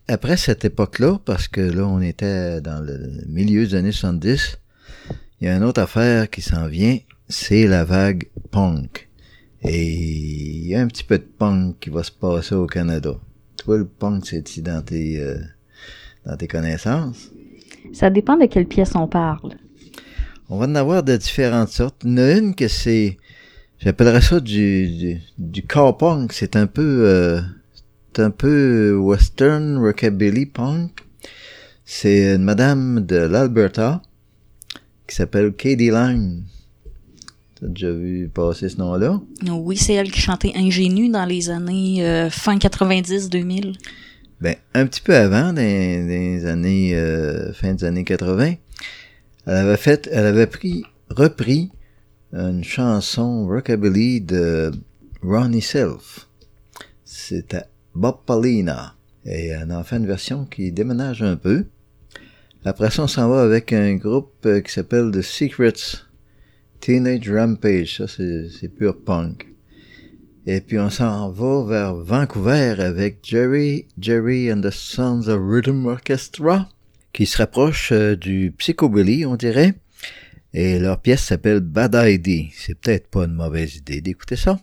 Après cette époque-là, parce que là, on était dans le milieu des années 70, il y a une autre affaire qui s'en vient, c'est la vague punk. Et il y a un petit peu de punk qui va se passer au Canada. Toi, le punk, c'est-tu dans tes, euh, dans tes connaissances? Ça dépend de quelle pièce on parle. On va en avoir de différentes sortes. Il y en a une que c'est, j'appellerais ça du, du, du car punk. C'est un peu, euh, c'est un peu western rockabilly punk. C'est une madame de l'Alberta qui s'appelle Katie Lang. T'as déjà vu passer ce nom-là? Oui, c'est elle qui chantait Ingénue dans les années euh, fin 90-2000. Ben, un petit peu avant, dans, dans les années, euh, fin des années 80, elle avait fait, elle avait pris, repris une chanson rockabilly de Ronnie Self. C'était Bob Paulina. Et elle en fait une version qui déménage un peu. Après ça, on s'en va avec un groupe euh, qui s'appelle The Secrets Teenage Rampage. Ça, c'est c'est pur punk. Et puis on s'en va vers Vancouver avec Jerry, Jerry and the Sons of Rhythm Orchestra, qui se rapproche euh, du psychobilly, on dirait. Et leur pièce s'appelle Bad ID. C'est peut-être pas une mauvaise idée d'écouter ça.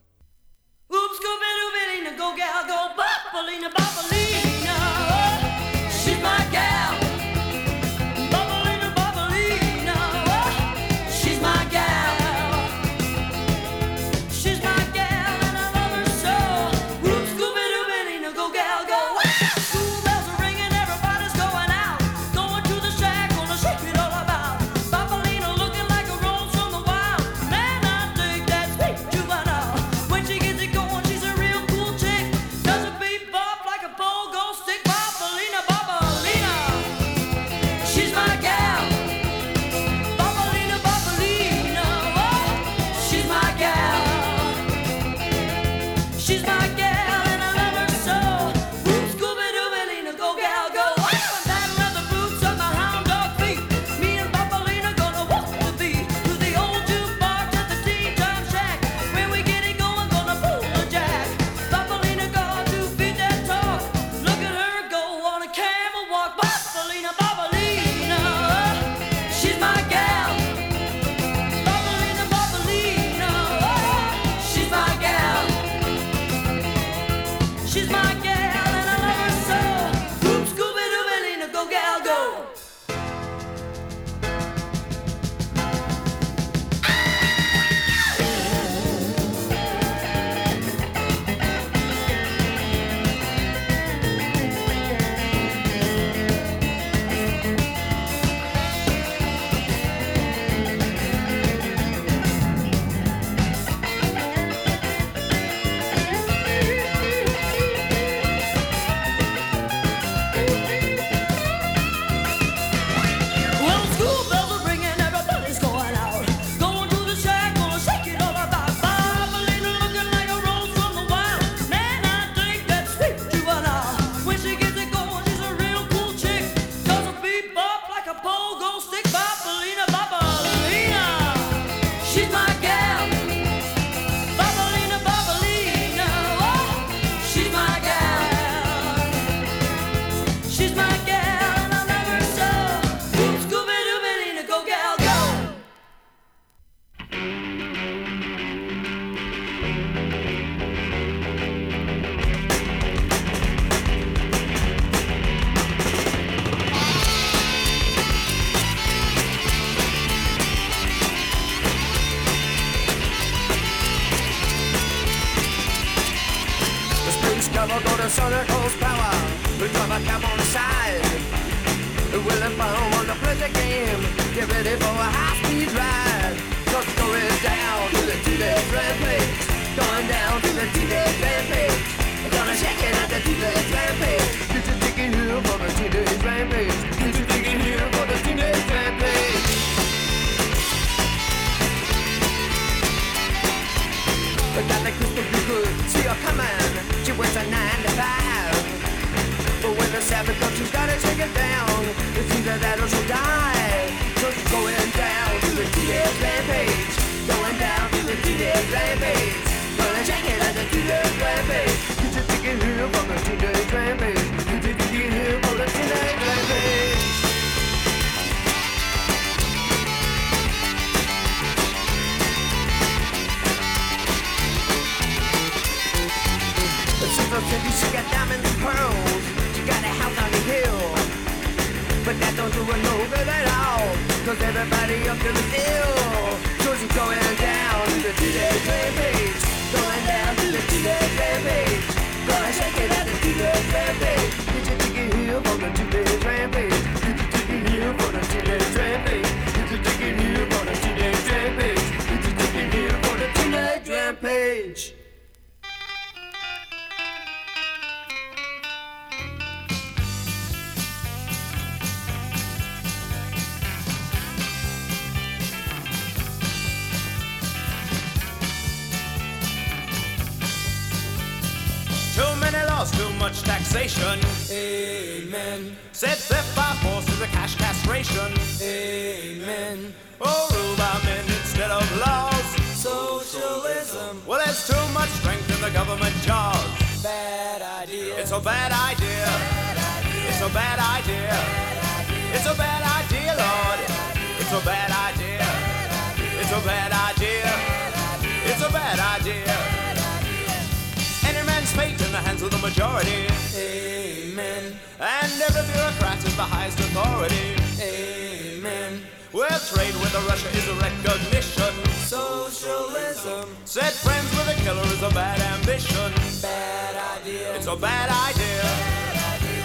In the majority. Amen. And every bureaucrat is the highest authority. Amen. Well, trade with Russia is a recognition. Socialism. Said friends with a killer is a bad ambition. Bad idea. It's a bad idea.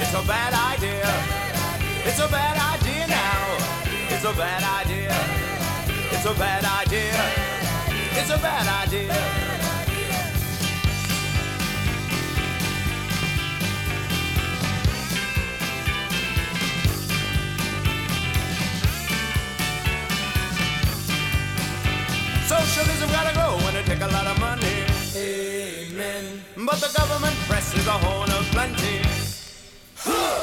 It's a bad idea. It's a bad idea now. It's a bad idea. It's a bad idea. It's a bad idea. Socialism gotta go when it take a lot of money. Amen. But the government press is a horn of plenty.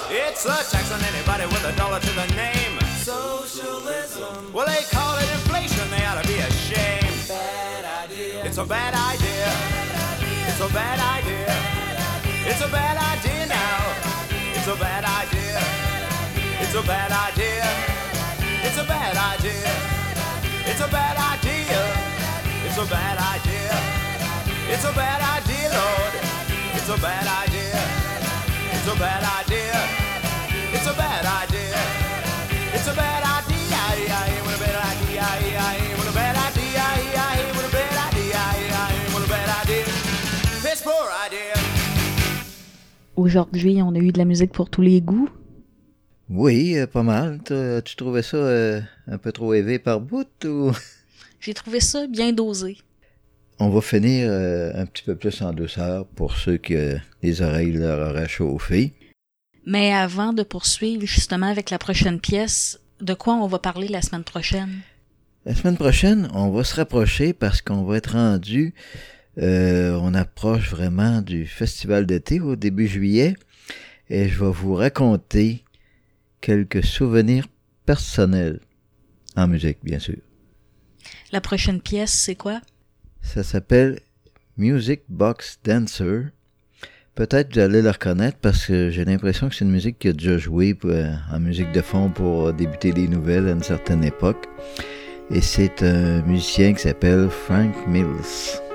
It's a tax on anybody with a dollar to the name. Socialism. Well, they call it inflation. They ought to be ashamed. Bad idea. It's a bad idea. It's a bad idea. It's a bad idea now. It's a bad idea. It's a bad idea. It's a bad idea. It's a bad idea. It's a bad idea. It's a bad idea, Lord. It's a bad idea. It's a bad idea. It's a bad idea. It's a bad idea. I ain't with a bad idea. I ain't with a bad idea. I ain't with a bad idea. I ain't with a bad idea. Piss poor idea. Aujourd'hui, on a eu de la musique pour tous les goûts. Oui, euh, pas mal. Tu trouvais ça euh, un peu trop élevé par bout ou... J'ai trouvé ça bien dosé. On va finir euh, un petit peu plus en douceur pour ceux que les oreilles leur auraient chauffé. Mais avant de poursuivre justement avec la prochaine pièce, de quoi on va parler la semaine prochaine? La semaine prochaine, on va se rapprocher parce qu'on va être rendu. euh, on approche vraiment du festival d'été au début juillet et je vais vous raconter quelques souvenirs personnels en musique, bien sûr. La prochaine pièce, c'est quoi? Ça s'appelle Music Box Dancer. Peut-être vous allez le reconnaître parce que j'ai l'impression que c'est une musique qui a déjà joué euh, en musique de fond pour débuter les nouvelles à une certaine époque. Et c'est un musicien qui s'appelle Frank Mills.